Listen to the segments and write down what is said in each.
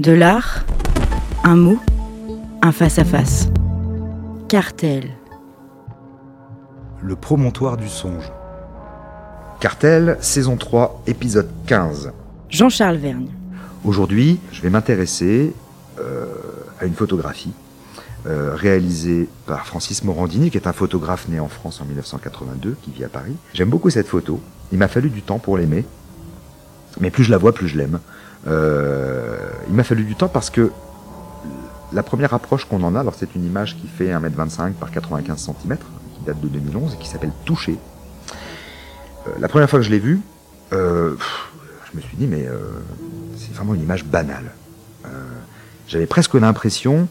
De l'art, un mot, un face-à-face. Cartel. Le promontoire du songe. Cartel, saison 3, épisode 15. Jean-Charles Vergne. Aujourd'hui, je vais m'intéresser euh, à une photographie euh, réalisée par Francis Morandini, qui est un photographe né en France en 1982, qui vit à Paris. J'aime beaucoup cette photo. Il m'a fallu du temps pour l'aimer. Mais plus je la vois, plus je l'aime. Euh, il m'a fallu du temps parce que la première approche qu'on en a, alors c'est une image qui fait 1m25 par 95 cm, qui date de 2011 et qui s'appelle Toucher. Euh, la première fois que je l'ai vue, euh, je me suis dit, mais c'est vraiment une image banale. J'avais presque l'impression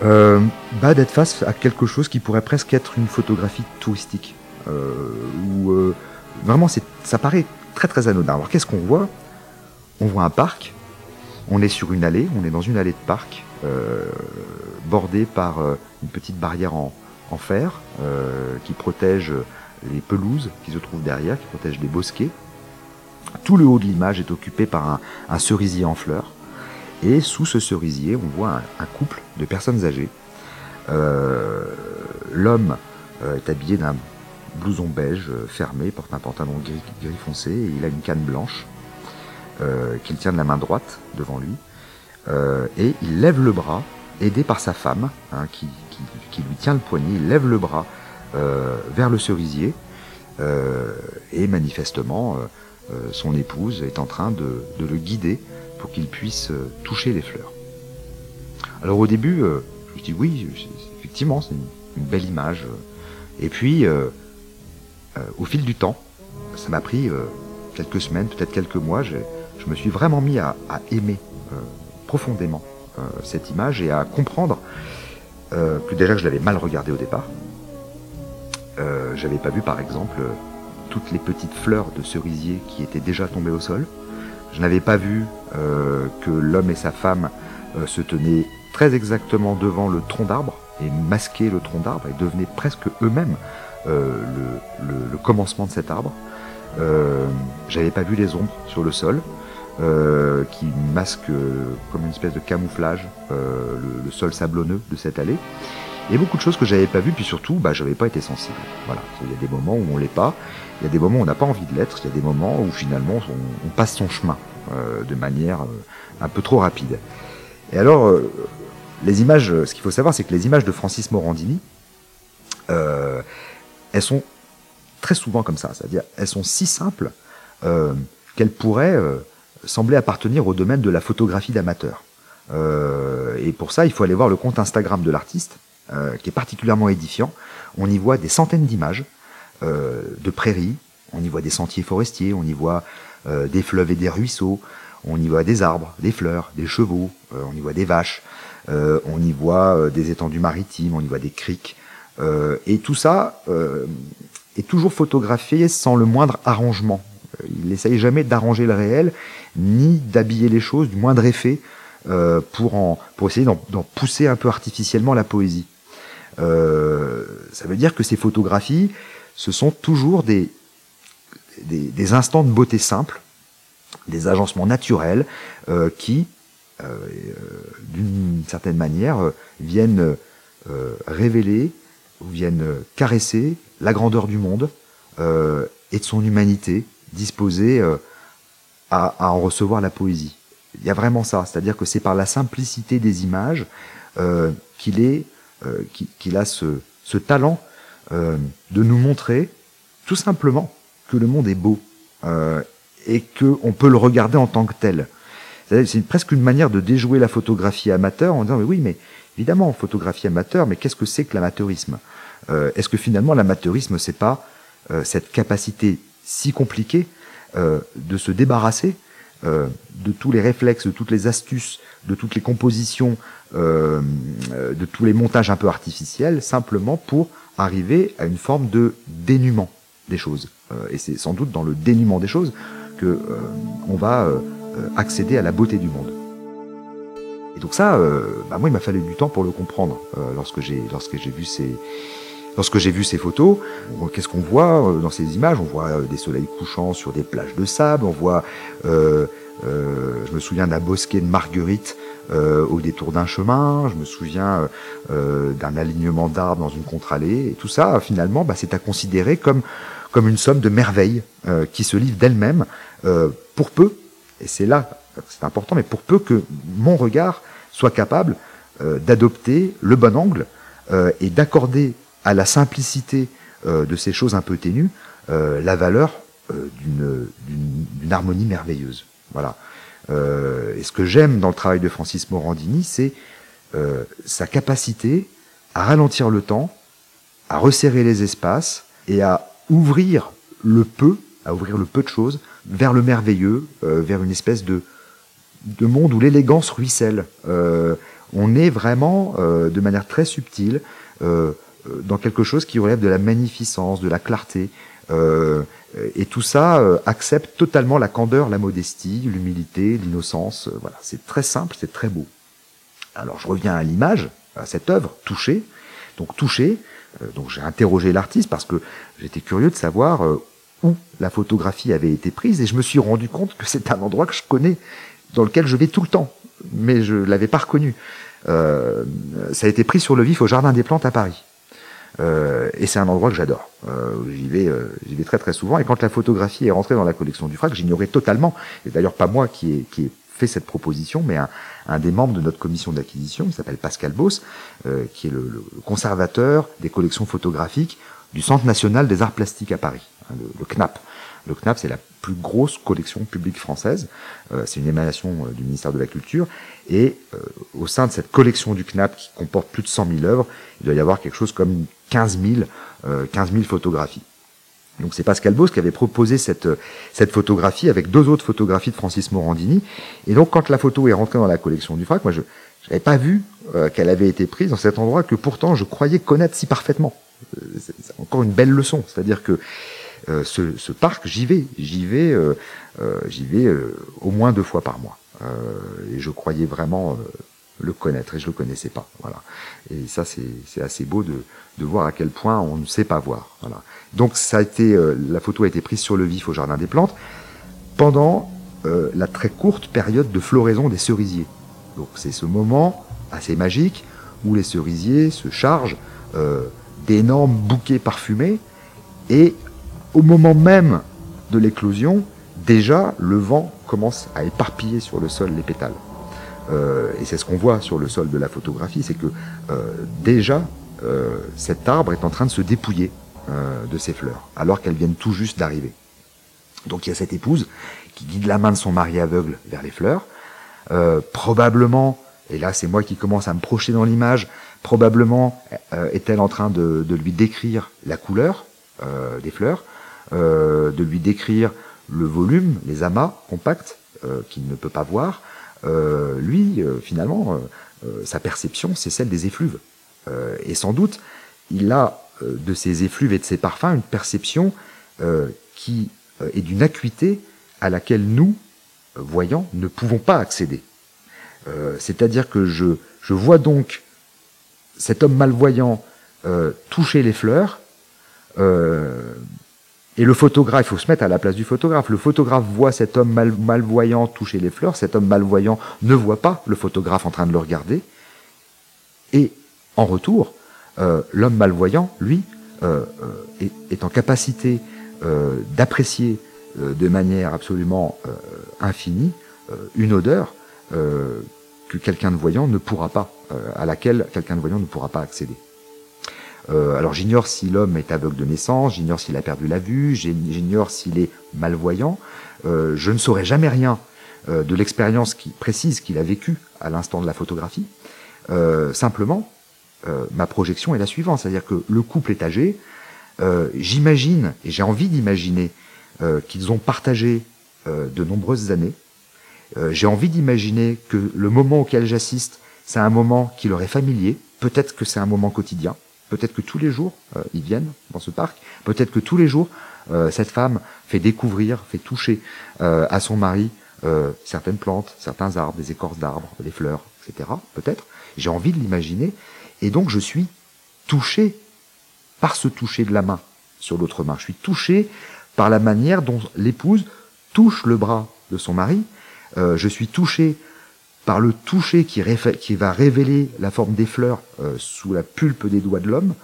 bah, d'être face à quelque chose qui pourrait presque être une photographie touristique. où vraiment, ça paraît très très anodin. Alors qu'est-ce qu'on voit? On voit un parc, on est sur une allée, on est dans une allée de parc, euh, bordée par euh, une petite barrière en, fer euh, qui protège les pelouses qui se trouvent derrière, qui protège les bosquets. Tout le haut de l'image est occupé par un, cerisier en fleurs. Et sous ce cerisier, on voit un, couple de personnes âgées. L'homme est habillé d'un blouson beige fermé, porte un pantalon gris, foncé et il a une canne blanche. Euh, qu'il tient de la main droite devant lui, euh, et il lève le bras, aidé par sa femme, hein, qui, lui tient le poignet, il lève le bras euh, vers le cerisier, et manifestement, son épouse est en train de, le guider pour qu'il puisse toucher les fleurs. Alors au début, je dis oui, effectivement, c'est une, belle image. Et puis, au fil du temps, ça m'a pris quelques semaines, peut-être quelques mois, je me suis vraiment mis à, aimer euh, profondément euh, cette image et à comprendre euh, que déjà je l'avais mal regardé au départ. J'avais pas vu par exemple toutes les petites fleurs de cerisier qui étaient déjà tombées au sol. Je n'avais pas vu que l'homme et sa femme se tenaient très exactement devant le tronc d'arbre et masquaient le tronc d'arbre et devenaient presque eux-mêmes le, commencement de cet arbre. J'avais pas vu les ombres sur le sol. Euh, qui masque euh, comme une espèce de camouflage euh, le, sol sablonneux de cette allée. Et beaucoup de choses que j'avais pas vues, puis surtout, bah, j'avais pas été sensible. Voilà, il y a des moments où on l'est pas, il y a des moments où on n'a pas envie de l'être, il y a des moments où finalement on, passe son chemin de manière un peu trop rapide. Et alors, les images, ce qu'il faut savoir, c'est que les images de Francis Morandini, elles sont très souvent comme ça, c'est-à-dire elles sont si simples qu'elles pourraient semblait appartenir au domaine de la photographie d'amateur. Euh, et pour ça, il faut aller voir le compte Instagram de l'artiste, euh, qui est particulièrement édifiant. On y voit des centaines d'images euh, de prairies, on y voit des sentiers forestiers, on y voit des fleuves et des ruisseaux, on y voit des arbres, des fleurs, des chevaux, on y voit des vaches, on y voit des étendues maritimes, on y voit des criques. Et tout ça est toujours photographié sans le moindre arrangement. Il n'essaye jamais d'arranger le réel, ni d'habiller les choses du moindre effet euh, pour, en, pour essayer d'en pousser un peu artificiellement la poésie. Euh, ça veut dire que ces photographies, ce sont toujours des, des, instants de beauté simple, des agencements naturels euh, qui, d'une certaine manière, viennent révéler viennent caresser la grandeur du monde et de son humanité, disposée à, en recevoir la poésie. Il y a vraiment ça, c'est-à-dire que c'est par la simplicité des images euh, qu'il est, euh, qu'il a ce, talent euh, de nous montrer tout simplement que le monde est beau euh, et qu'on peut le regarder en tant que tel. C'est presque une manière de déjouer la photographie amateur en disant mais oui mais évidemment photographie amateur mais qu'est-ce que c'est que l'amateurisme? euh, Est-ce que finalement l'amateurisme c'est pas cette capacité si compliquée euh, de se débarrasser euh, de tous les réflexes, de toutes les astuces, de toutes les compositions, euh, de tous les montages un peu artificiels, simplement pour arriver à une forme de dénuement des choses. et c'est sans doute dans le dénuement des choses que on va accéder à la beauté du monde. Et donc ça, bah moi, il m'a fallu du temps pour le comprendre lorsque j'ai lorsque j'ai vu ces Lorsque j'ai vu ces photos, qu'est-ce qu'on voit euh, dans ces images? On voit euh, des soleils couchants sur des plages de sable, on voit, euh, je me souviens d'un bosquet de marguerites au détour d'un chemin, je me souviens d'un alignement d'arbres dans une contre-allée, et tout ça, finalement, bah, c'est à considérer comme, comme une somme de merveilles qui se livrent d'elles-mêmes pour peu, et c'est là, c'est important, mais pour peu que mon regard soit capable d'adopter le bon angle et d'accorder à la simplicité euh, de ces choses un peu ténues euh, la valeur euh, d'une- harmonie merveilleuse. Voilà. Euh, et ce que j'aime dans le travail de Francis Morandini, c'est euh, sa capacité à ralentir le temps, à resserrer les espaces et à ouvrir le peu, à ouvrir le peu de choses vers le merveilleux, euh, vers une espèce de, de monde où l'élégance ruisselle. On est vraiment, de manière très subtile, dans quelque chose qui relève de la magnificence, de la clarté. Euh, et tout ça euh, accepte totalement la candeur, la modestie, l'humilité, l'innocence. Euh, voilà, c'est très simple, c'est très beau. Alors je reviens à l'image, à cette œuvre, touchée. Donc touchée, euh, donc j'ai interrogé l'artiste parce que j'étais curieux de savoir euh, où la photographie avait été prise et je me suis rendu compte que c'est un endroit que je connais, dans lequel je vais tout le temps, mais je l'avais pas reconnu. Euh, ça a été pris sur le vif au Jardin des Plantes à Paris. Euh, et c'est un endroit que j'adore. Euh, j'y vais, euh, j'y vais très très souvent. Et quand la photographie est rentrée dans la collection du FRAC, j'ignorais totalement. Et d'ailleurs pas moi qui ai, qui ai fait cette proposition, mais un, un des membres de notre commission d'acquisition, qui s'appelle Pascal Boss, euh, qui est le, le conservateur des collections photographiques du Centre national des arts plastiques à Paris, hein, le, le CNAP. Le CNAP, c'est la plus grosse collection publique française. Euh, c'est une émanation euh, du ministère de la Culture. Et euh, au sein de cette collection du CNAP, qui comporte plus de 100 000 œuvres, il doit y avoir quelque chose comme 15 000, euh, 15 000 photographies. Donc c'est Pascal Bos qui avait proposé cette, cette photographie avec deux autres photographies de Francis Morandini. Et donc quand la photo est rentrée dans la collection du FRAC, moi je n'avais pas vu euh, qu'elle avait été prise dans cet endroit que pourtant je croyais connaître si parfaitement. Euh, C'est encore une belle leçon, c'est-à-dire que euh, ce, ce parc, j'y vais, j'y vais, euh, euh, j'y vais euh, au moins deux fois par mois. Et je croyais vraiment le connaître et je le connaissais pas. Voilà. Et ça, c'est assez beau de, de voir à quel point on ne sait pas voir. Voilà. Donc ça a été, euh, la photo a été prise sur le vif au jardin des plantes pendant euh, la très courte période de floraison des cerisiers. Donc c'est ce moment assez magique où les cerisiers se chargent euh, d'énormes bouquets parfumés et au moment même de l'éclosion, déjà le vent commence à éparpiller sur le sol les pétales. Euh, et c'est ce qu'on voit sur le sol de la photographie, c'est que euh, déjà euh, cet arbre est en train de se dépouiller de ses fleurs, alors qu'elles viennent tout juste d'arriver. Donc il y a cette épouse qui guide la main de son mari aveugle vers les fleurs, euh, probablement, et là c'est moi qui commence à me projeter dans l'image, probablement euh, est-elle en train de, de lui décrire la couleur euh, des fleurs, de lui décrire le volume, les amas compacts qu'il ne peut pas voir. Euh, lui, euh, finalement, euh, sa perception, c'est celle des effluves. Et sans doute, il a de ces effluves et de ces parfums une perception qui est d'une acuité à laquelle nous, voyants, ne pouvons pas accéder. C'est-à-dire que je, je vois donc cet homme malvoyant toucher les fleurs, et le photographe, il faut se mettre à la place du photographe. Le photographe voit cet homme mal- malvoyant toucher les fleurs, cet homme malvoyant ne voit pas le photographe en train de le regarder, et en retour, euh, l'homme malvoyant, lui, euh, euh, est, en capacité d'apprécier de manière absolument infinie une odeur que quelqu'un de voyant ne pourra pas, à laquelle quelqu'un de voyant ne pourra pas accéder. Euh, alors j'ignore si l'homme est aveugle de naissance, j'ignore s'il a perdu la vue, j'ignore s'il est malvoyant. Euh, je ne saurai jamais rien euh, de l'expérience qui, précise qu'il a vécue à l'instant de la photographie. Simplement, ma projection est la suivante, c'est-à-dire que le couple est âgé. J'imagine et j'ai envie d'imaginer qu'ils ont partagé de nombreuses années. J'ai envie d'imaginer que le moment auquel j'assiste, c'est un moment qui leur est familier. Peut-être que c'est un moment quotidien. Peut-être que tous les jours, euh, ils viennent dans ce parc. Peut-être que tous les jours, euh, cette femme fait découvrir, fait toucher euh, à son mari certaines plantes, certains arbres, des écorces d'arbres, des fleurs, etc. Peut-être. J'ai envie de l'imaginer. Et donc, je suis touché par ce toucher de la main sur l'autre main. Je suis touché par la manière dont l'épouse touche le bras de son mari. Je suis touché par le toucher qui, qui, va révéler la forme des fleurs euh, sous la pulpe des doigts de l'homme.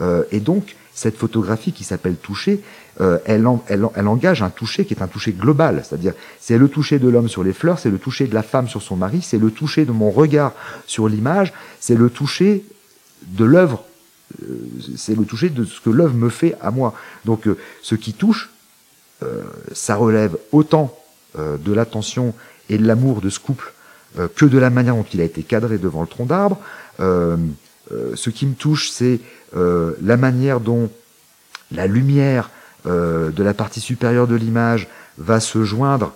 Euh, et donc, cette photographie qui s'appelle toucher, euh, elle, elle, elle, engage un toucher qui est un toucher global. C'est-à-dire, c'est le toucher de l'homme sur les fleurs, c'est le toucher de la femme sur son mari, c'est le toucher de mon regard sur l'image, c'est le toucher de l'œuvre, euh, c'est le toucher de ce que l'œuvre me fait à moi. Donc, ce qui touche, ça relève autant de l'attention et de l'amour de ce couple euh, que de la manière dont il a été cadré devant le tronc d'arbre. Euh, euh, ce qui me touche, c'est la manière dont la lumière de la partie supérieure de l'image va se joindre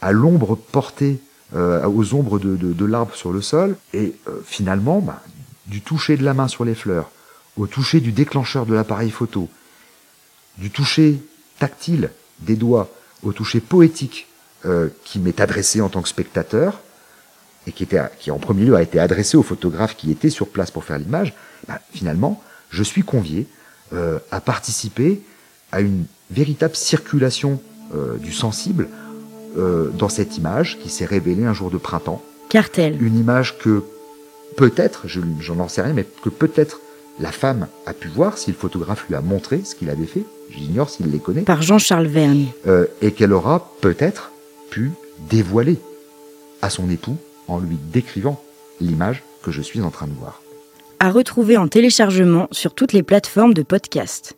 à l'ombre portée, aux ombres de, l'arbre sur le sol, et finalement, bah, du toucher de la main sur les fleurs, au toucher du déclencheur de l'appareil photo, du toucher tactile des doigts au toucher poétique qui m'est adressé en tant que spectateur, et qui, était, qui en premier lieu a été adressé aux photographes qui étaient sur place pour faire l'image, bah, finalement, je suis convié euh, à participer à une véritable circulation euh, du sensible euh, dans cette image qui s'est révélée un jour de printemps. Cartel. Une image que peut-être, je n'en sais rien, mais que peut-être la femme a pu voir si le photographe lui a montré ce qu'il avait fait. J'ignore s'il les connaît. Par Jean-Charles Vergne. et qu'elle aura peut-être pu dévoiler à son époux en lui décrivant l'image que je suis en train de voir. À retrouver en téléchargement sur toutes les plateformes de podcast.